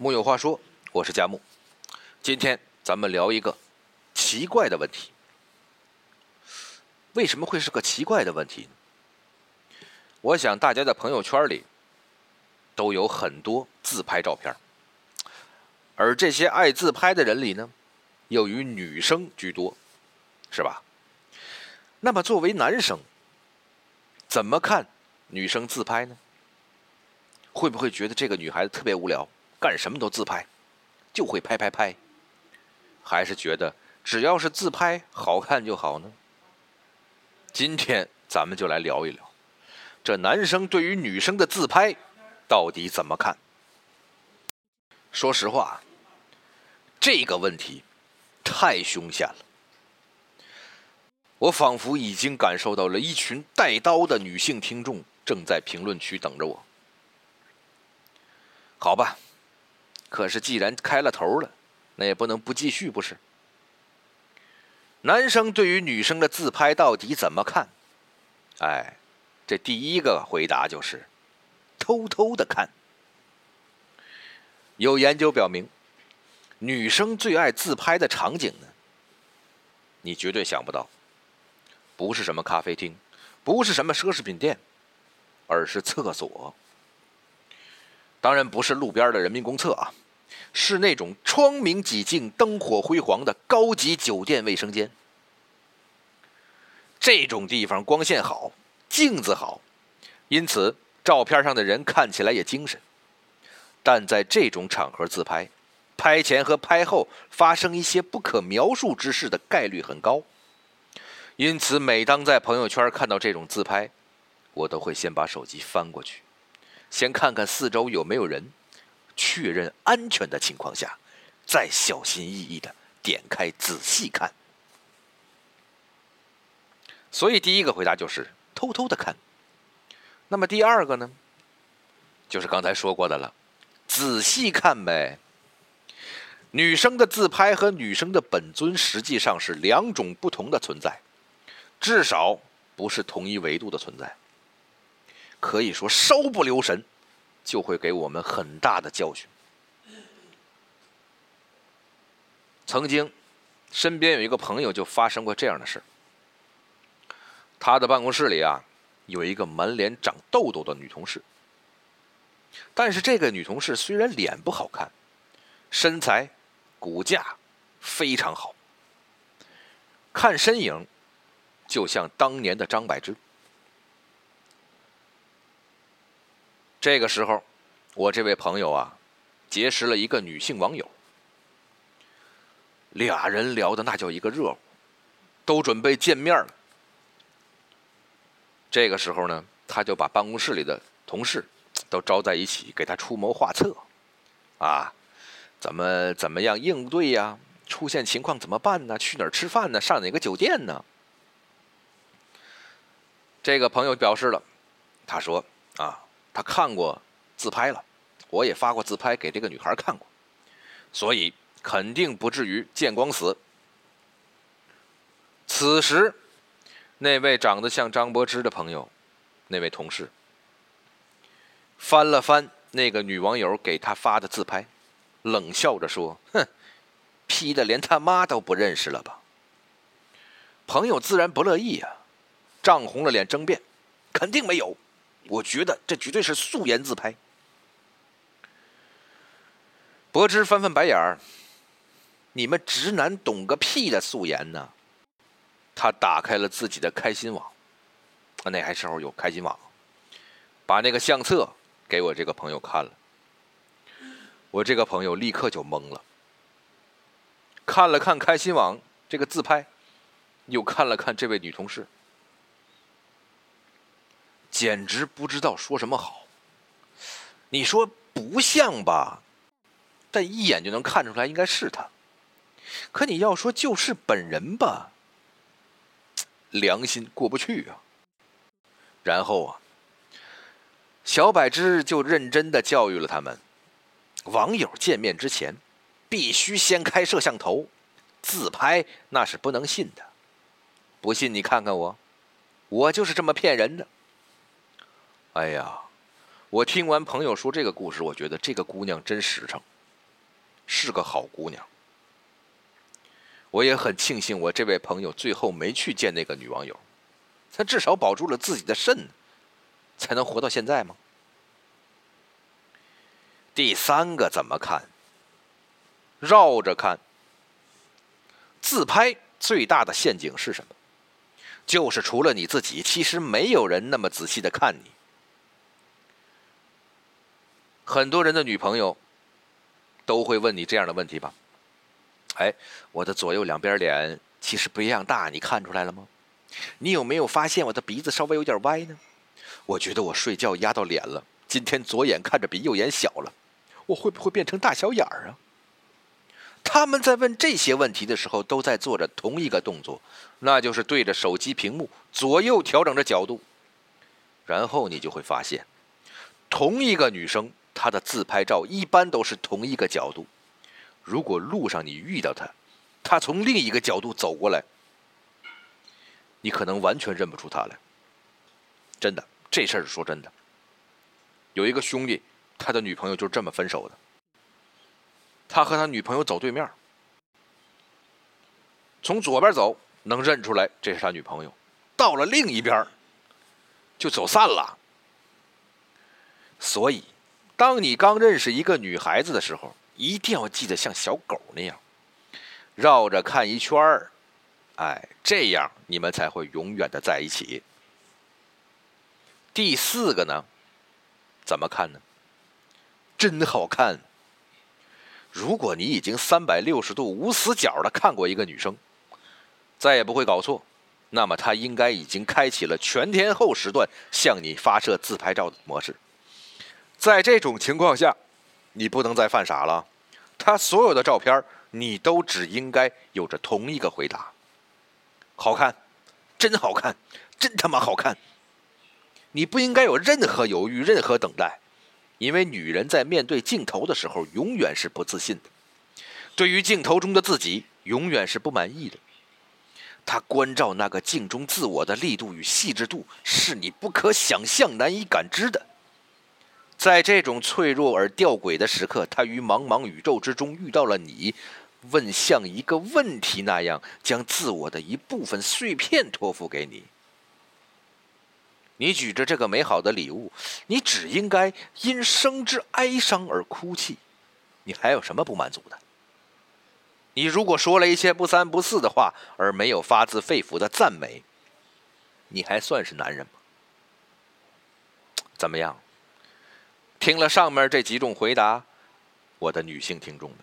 木有话说，我是佳木。今天咱们聊一个奇怪的问题。为什么会是个奇怪的问题？我想大家的朋友圈里都有很多自拍照片，而这些爱自拍的人里呢，又以女生居多，是吧？那么作为男生，怎么看女生自拍呢？会不会觉得这个女孩子特别无聊？干什么都自拍，就会拍拍拍，还是觉得只要是自拍好看就好呢？今天咱们就来聊一聊，这男生对于女生的自拍到底怎么看？说实话，这个问题太凶险了，我仿佛已经感受到了一群带刀的女性听众正在评论区等着我。好吧。可是，既然开了头了，那也不能不继续，不是？男生对于女生的自拍到底怎么看？哎，这第一个回答就是偷偷的看。有研究表明，女生最爱自拍的场景呢，你绝对想不到，不是什么咖啡厅，不是什么奢侈品店，而是厕所。当然不是路边的人民公厕啊，是那种窗明几净、灯火辉煌的高级酒店卫生间。这种地方光线好，镜子好，因此照片上的人看起来也精神。但在这种场合自拍，拍前和拍后发生一些不可描述之事的概率很高。因此，每当在朋友圈看到这种自拍，我都会先把手机翻过去。先看看四周有没有人，确认安全的情况下，再小心翼翼的点开仔细看。所以第一个回答就是偷偷的看。那么第二个呢，就是刚才说过的了，仔细看呗。女生的自拍和女生的本尊实际上是两种不同的存在，至少不是同一维度的存在。可以说，稍不留神，就会给我们很大的教训。曾经，身边有一个朋友就发生过这样的事他的办公室里啊，有一个满脸长痘痘的女同事。但是这个女同事虽然脸不好看，身材、骨架非常好，看身影，就像当年的张柏芝。这个时候，我这位朋友啊，结识了一个女性网友，俩人聊的那叫一个热乎，都准备见面了。这个时候呢，他就把办公室里的同事都招在一起，给他出谋划策，啊，怎么怎么样应对呀？出现情况怎么办呢？去哪儿吃饭呢？上哪个酒店呢？这个朋友表示了，他说啊。他看过自拍了，我也发过自拍给这个女孩看过，所以肯定不至于见光死。此时，那位长得像张柏芝的朋友，那位同事，翻了翻那个女网友给他发的自拍，冷笑着说：“哼，P 的连他妈都不认识了吧？”朋友自然不乐意呀，涨红了脸争辩：“肯定没有。”我觉得这绝对是素颜自拍。柏芝翻翻白眼儿：“你们直男懂个屁的素颜呢！”他打开了自己的开心网，那还时候有开心网，把那个相册给我这个朋友看了。我这个朋友立刻就懵了，看了看开心网这个自拍，又看了看这位女同事。简直不知道说什么好。你说不像吧？但一眼就能看出来应该是他。可你要说就是本人吧，良心过不去啊。然后啊，小柏芝就认真的教育了他们：网友见面之前，必须先开摄像头，自拍那是不能信的。不信你看看我，我就是这么骗人的。哎呀，我听完朋友说这个故事，我觉得这个姑娘真实诚，是个好姑娘。我也很庆幸，我这位朋友最后没去见那个女网友，他至少保住了自己的肾，才能活到现在吗？第三个怎么看？绕着看。自拍最大的陷阱是什么？就是除了你自己，其实没有人那么仔细的看你。很多人的女朋友都会问你这样的问题吧？哎，我的左右两边脸其实不一样大，你看出来了吗？你有没有发现我的鼻子稍微有点歪呢？我觉得我睡觉压到脸了，今天左眼看着比右眼小了，我会不会变成大小眼儿啊？他们在问这些问题的时候，都在做着同一个动作，那就是对着手机屏幕左右调整着角度。然后你就会发现，同一个女生他的自拍照一般都是同一个角度。如果路上你遇到他，他从另一个角度走过来，你可能完全认不出他来。真的，这事儿说真的。有一个兄弟，他的女朋友就是这么分手的。他和他女朋友走对面，从左边走能认出来这是他女朋友，到了另一边就走散了。所以，当你刚认识一个女孩子的时候，一定要记得像小狗那样绕着看一圈儿，哎，这样你们才会永远的在一起。第四个呢，怎么看呢？真好看。如果你已经三百六十度无死角的看过一个女生，再也不会搞错，那么她应该已经开启了全天候时段向你发射自拍照的模式。在这种情况下。你不能再犯傻了，他所有的照片你都只应该有着同一个回答：好看，真好看，真他妈好看。你不应该有任何犹豫，任何等待，因为女人在面对镜头的时候永远是不自信的，对于镜头中的自己永远是不满意的。她关照那个镜中自我的力度与细致度是你不可想象、难以感知的。在这种脆弱而吊诡的时刻，他于茫茫宇宙之中遇到了你，问像一个问题那样，将自我的一部分碎片托付给你。你举着这个美好的礼物，你只应该因生之哀伤而哭泣。你还有什么不满足的？你如果说了一些不三不四的话，而没有发自肺腑的赞美，你还算是男人吗？怎么样？听了上面这几种回答，我的女性听众们，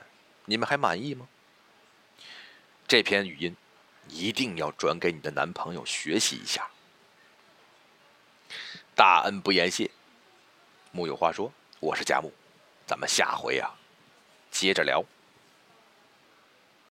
你们还满意吗？这篇语音一定要转给你的男朋友学习一下。大恩不言谢，木有话说，我是贾木，咱们下回啊接着聊。